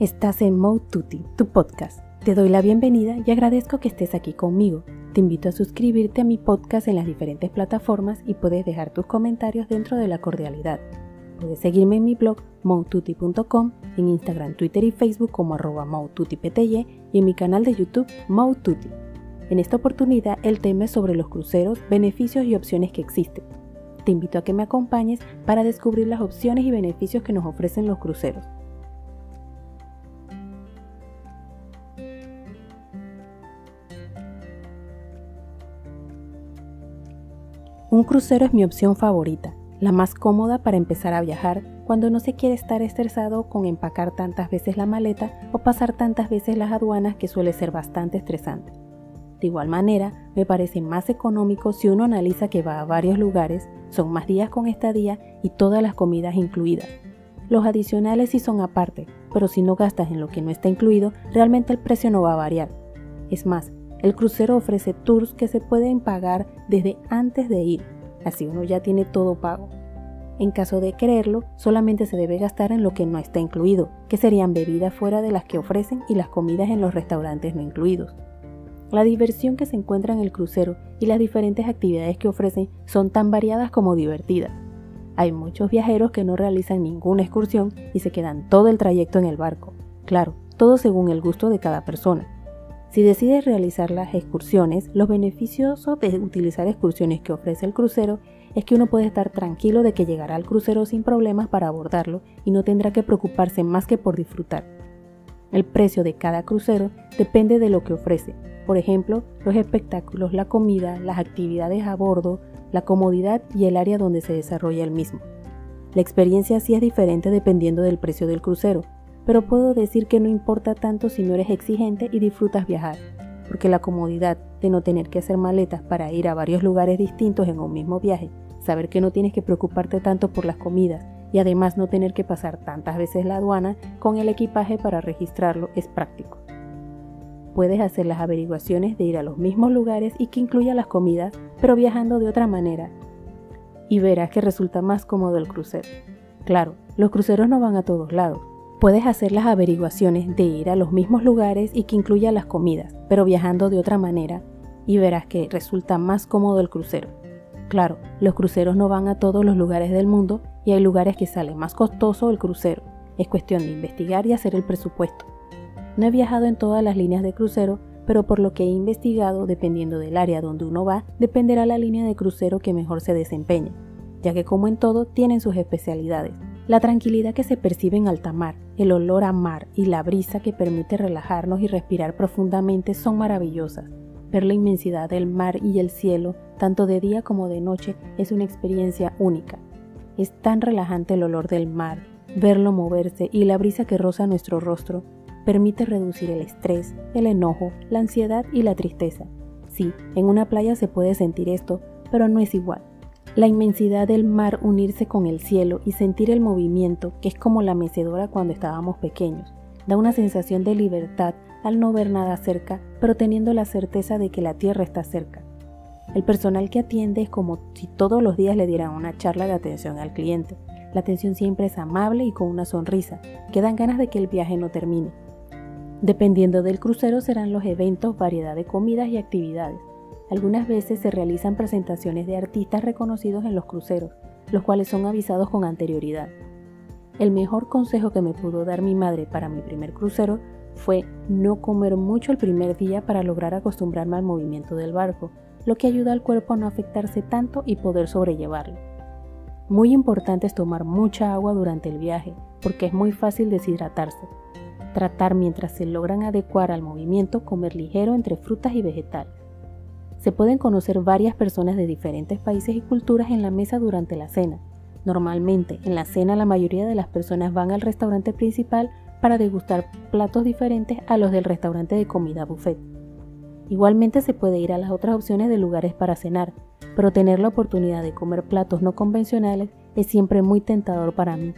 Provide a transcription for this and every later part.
Estás en Mode Tutti, tu podcast. Te doy la bienvenida y agradezco que estés aquí conmigo. Te invito a suscribirte a mi podcast en las diferentes plataformas y puedes dejar tus comentarios dentro de la cordialidad. Puedes seguirme en mi blog moututi.com, en Instagram, Twitter y Facebook como arroba y en mi canal de YouTube Moututi. En esta oportunidad el tema es sobre los cruceros, beneficios y opciones que existen. Te invito a que me acompañes para descubrir las opciones y beneficios que nos ofrecen los cruceros. Un crucero es mi opción favorita, la más cómoda para empezar a viajar cuando no se quiere estar estresado con empacar tantas veces la maleta o pasar tantas veces las aduanas que suele ser bastante estresante. De igual manera, me parece más económico si uno analiza que va a varios lugares, son más días con estadía y todas las comidas incluidas. Los adicionales sí son aparte, pero si no gastas en lo que no está incluido, realmente el precio no va a variar. Es más, el crucero ofrece tours que se pueden pagar desde antes de ir, así uno ya tiene todo pago. En caso de quererlo, solamente se debe gastar en lo que no está incluido, que serían bebidas fuera de las que ofrecen y las comidas en los restaurantes no incluidos. La diversión que se encuentra en el crucero y las diferentes actividades que ofrecen son tan variadas como divertidas. Hay muchos viajeros que no realizan ninguna excursión y se quedan todo el trayecto en el barco. Claro, todo según el gusto de cada persona. Si decides realizar las excursiones, los beneficios de utilizar excursiones que ofrece el crucero es que uno puede estar tranquilo de que llegará al crucero sin problemas para abordarlo y no tendrá que preocuparse más que por disfrutar. El precio de cada crucero depende de lo que ofrece, por ejemplo, los espectáculos, la comida, las actividades a bordo, la comodidad y el área donde se desarrolla el mismo. La experiencia sí es diferente dependiendo del precio del crucero, pero puedo decir que no importa tanto si no eres exigente y disfrutas viajar, porque la comodidad de no tener que hacer maletas para ir a varios lugares distintos en un mismo viaje, saber que no tienes que preocuparte tanto por las comidas y además no tener que pasar tantas veces la aduana con el equipaje para registrarlo es práctico. Puedes hacer las averiguaciones de ir a los mismos lugares y que incluya las comidas, pero viajando de otra manera. Y verás que resulta más cómodo el crucero. Claro, los cruceros no van a todos lados, Puedes hacer las averiguaciones de ir a los mismos lugares y que incluya las comidas, pero viajando de otra manera, y verás que resulta más cómodo el crucero. Claro, los cruceros no van a todos los lugares del mundo y hay lugares que sale más costoso el crucero. Es cuestión de investigar y hacer el presupuesto. No he viajado en todas las líneas de crucero, pero por lo que he investigado, dependiendo del área donde uno va, dependerá la línea de crucero que mejor se desempeñe, ya que como en todo tienen sus especialidades. La tranquilidad que se percibe en alta mar, el olor a mar y la brisa que permite relajarnos y respirar profundamente son maravillosas. Ver la inmensidad del mar y el cielo, tanto de día como de noche, es una experiencia única. Es tan relajante el olor del mar, verlo moverse y la brisa que roza nuestro rostro, permite reducir el estrés, el enojo, la ansiedad y la tristeza. Sí, en una playa se puede sentir esto, pero no es igual. La inmensidad del mar unirse con el cielo y sentir el movimiento, que es como la mecedora cuando estábamos pequeños, da una sensación de libertad al no ver nada cerca, pero teniendo la certeza de que la tierra está cerca. El personal que atiende es como si todos los días le dieran una charla de atención al cliente. La atención siempre es amable y con una sonrisa, que dan ganas de que el viaje no termine. Dependiendo del crucero serán los eventos, variedad de comidas y actividades. Algunas veces se realizan presentaciones de artistas reconocidos en los cruceros, los cuales son avisados con anterioridad. El mejor consejo que me pudo dar mi madre para mi primer crucero fue no comer mucho el primer día para lograr acostumbrarme al movimiento del barco, lo que ayuda al cuerpo a no afectarse tanto y poder sobrellevarlo. Muy importante es tomar mucha agua durante el viaje, porque es muy fácil deshidratarse. Tratar mientras se logran adecuar al movimiento comer ligero entre frutas y vegetales se pueden conocer varias personas de diferentes países y culturas en la mesa durante la cena. Normalmente, en la cena la mayoría de las personas van al restaurante principal para degustar platos diferentes a los del restaurante de comida buffet. Igualmente se puede ir a las otras opciones de lugares para cenar, pero tener la oportunidad de comer platos no convencionales es siempre muy tentador para mí.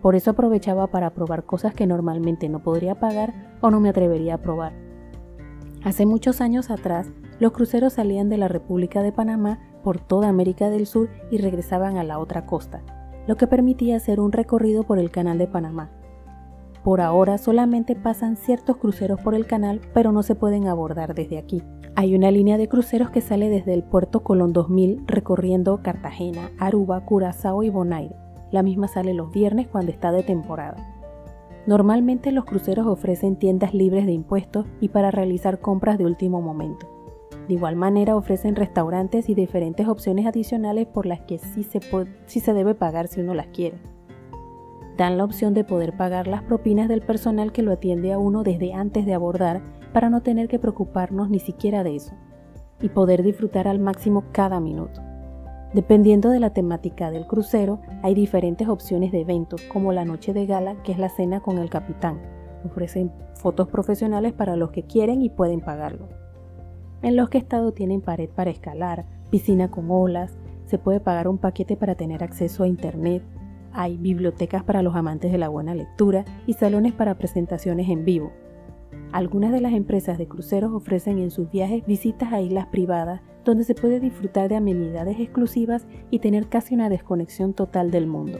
Por eso aprovechaba para probar cosas que normalmente no podría pagar o no me atrevería a probar. Hace muchos años atrás los cruceros salían de la República de Panamá por toda América del Sur y regresaban a la otra costa, lo que permitía hacer un recorrido por el Canal de Panamá. Por ahora solamente pasan ciertos cruceros por el canal, pero no se pueden abordar desde aquí. Hay una línea de cruceros que sale desde el puerto Colón 2000 recorriendo Cartagena, Aruba, Curazao y Bonaire. La misma sale los viernes cuando está de temporada. Normalmente los cruceros ofrecen tiendas libres de impuestos y para realizar compras de último momento. De igual manera ofrecen restaurantes y diferentes opciones adicionales por las que sí se, sí se debe pagar si uno las quiere. Dan la opción de poder pagar las propinas del personal que lo atiende a uno desde antes de abordar para no tener que preocuparnos ni siquiera de eso y poder disfrutar al máximo cada minuto. Dependiendo de la temática del crucero, hay diferentes opciones de eventos, como la noche de gala, que es la cena con el capitán. Ofrecen fotos profesionales para los que quieren y pueden pagarlo. En los que estado tienen pared para escalar, piscina con olas, se puede pagar un paquete para tener acceso a internet, hay bibliotecas para los amantes de la buena lectura y salones para presentaciones en vivo, algunas de las empresas de cruceros ofrecen en sus viajes visitas a islas privadas donde se puede disfrutar de amenidades exclusivas y tener casi una desconexión total del mundo.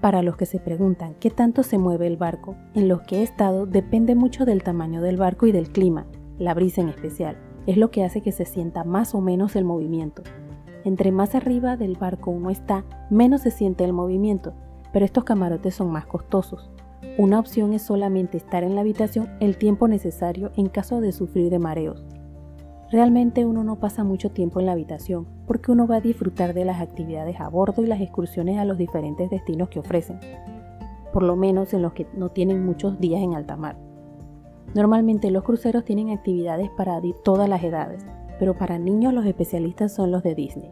Para los que se preguntan qué tanto se mueve el barco, en los que he estado depende mucho del tamaño del barco y del clima, la brisa en especial, es lo que hace que se sienta más o menos el movimiento. Entre más arriba del barco uno está, menos se siente el movimiento, pero estos camarotes son más costosos. Una opción es solamente estar en la habitación el tiempo necesario en caso de sufrir de mareos. Realmente uno no pasa mucho tiempo en la habitación porque uno va a disfrutar de las actividades a bordo y las excursiones a los diferentes destinos que ofrecen, por lo menos en los que no tienen muchos días en alta mar. Normalmente los cruceros tienen actividades para todas las edades, pero para niños los especialistas son los de Disney.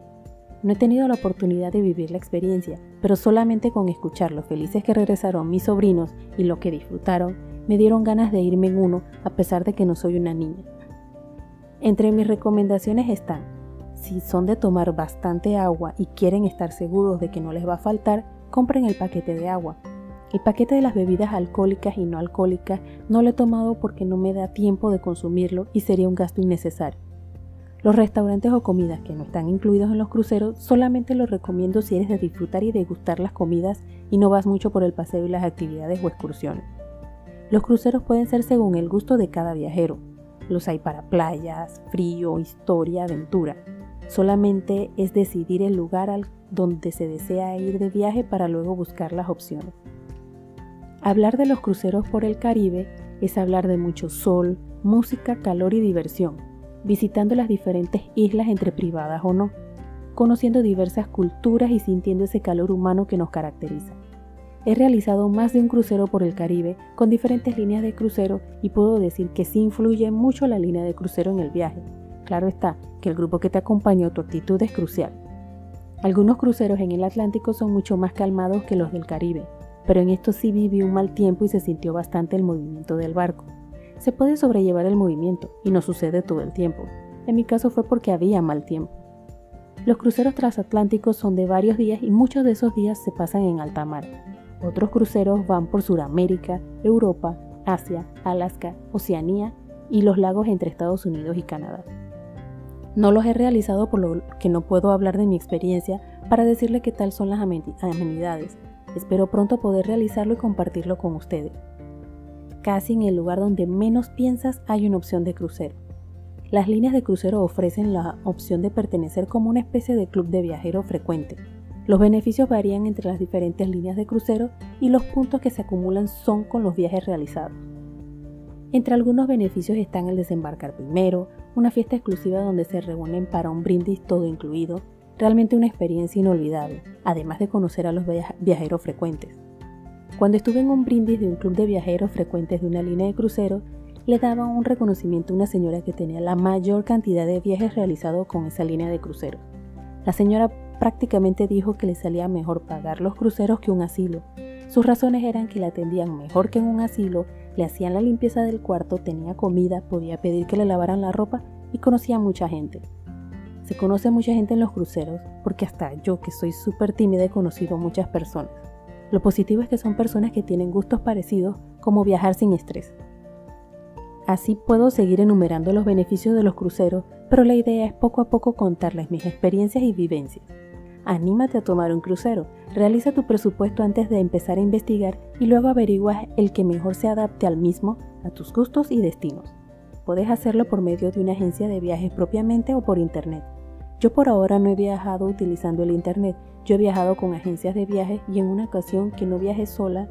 No he tenido la oportunidad de vivir la experiencia, pero solamente con escuchar lo felices que regresaron mis sobrinos y lo que disfrutaron, me dieron ganas de irme en uno a pesar de que no soy una niña. Entre mis recomendaciones están, si son de tomar bastante agua y quieren estar seguros de que no les va a faltar, compren el paquete de agua. El paquete de las bebidas alcohólicas y no alcohólicas no lo he tomado porque no me da tiempo de consumirlo y sería un gasto innecesario. Los restaurantes o comidas que no están incluidos en los cruceros solamente los recomiendo si eres de disfrutar y degustar las comidas y no vas mucho por el paseo y las actividades o excursiones. Los cruceros pueden ser según el gusto de cada viajero. Los hay para playas, frío, historia, aventura. Solamente es decidir el lugar al donde se desea ir de viaje para luego buscar las opciones. Hablar de los cruceros por el Caribe es hablar de mucho sol, música, calor y diversión visitando las diferentes islas entre privadas o no, conociendo diversas culturas y sintiendo ese calor humano que nos caracteriza. He realizado más de un crucero por el Caribe con diferentes líneas de crucero y puedo decir que sí influye mucho la línea de crucero en el viaje. Claro está que el grupo que te acompañó, tu actitud es crucial. Algunos cruceros en el Atlántico son mucho más calmados que los del Caribe, pero en esto sí viví un mal tiempo y se sintió bastante el movimiento del barco se puede sobrellevar el movimiento y no sucede todo el tiempo. En mi caso fue porque había mal tiempo. Los cruceros transatlánticos son de varios días y muchos de esos días se pasan en alta mar. Otros cruceros van por Sudamérica, Europa, Asia, Alaska, Oceanía y los lagos entre Estados Unidos y Canadá. No los he realizado por lo que no puedo hablar de mi experiencia para decirle qué tal son las amenidades. Espero pronto poder realizarlo y compartirlo con ustedes. Casi en el lugar donde menos piensas hay una opción de crucero. Las líneas de crucero ofrecen la opción de pertenecer como una especie de club de viajero frecuente. Los beneficios varían entre las diferentes líneas de crucero y los puntos que se acumulan son con los viajes realizados. Entre algunos beneficios están el desembarcar primero, una fiesta exclusiva donde se reúnen para un brindis todo incluido, realmente una experiencia inolvidable, además de conocer a los viajeros frecuentes. Cuando estuve en un brindis de un club de viajeros frecuentes de una línea de crucero, le daba un reconocimiento a una señora que tenía la mayor cantidad de viajes realizados con esa línea de crucero. La señora prácticamente dijo que le salía mejor pagar los cruceros que un asilo. Sus razones eran que la atendían mejor que en un asilo, le hacían la limpieza del cuarto, tenía comida, podía pedir que le lavaran la ropa y conocía mucha gente. Se conoce mucha gente en los cruceros porque hasta yo que soy súper tímida he conocido muchas personas. Lo positivo es que son personas que tienen gustos parecidos como viajar sin estrés. Así puedo seguir enumerando los beneficios de los cruceros, pero la idea es poco a poco contarles mis experiencias y vivencias. Anímate a tomar un crucero. Realiza tu presupuesto antes de empezar a investigar y luego averiguas el que mejor se adapte al mismo, a tus gustos y destinos. Puedes hacerlo por medio de una agencia de viajes propiamente o por internet. Yo por ahora no he viajado utilizando el internet, yo he viajado con agencias de viajes y en una ocasión que no viajé sola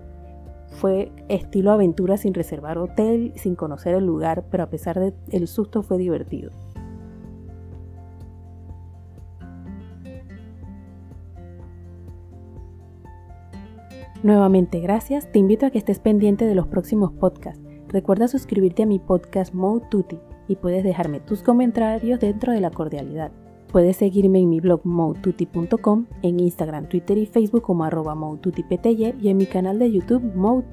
fue estilo aventura sin reservar hotel, sin conocer el lugar, pero a pesar del susto fue divertido. Nuevamente, gracias. Te invito a que estés pendiente de los próximos podcasts. Recuerda suscribirte a mi podcast Mode Tutti y puedes dejarme tus comentarios dentro de la cordialidad. Puedes seguirme en mi blog modetutti.com, en Instagram, Twitter y Facebook como arroba y en mi canal de YouTube Mode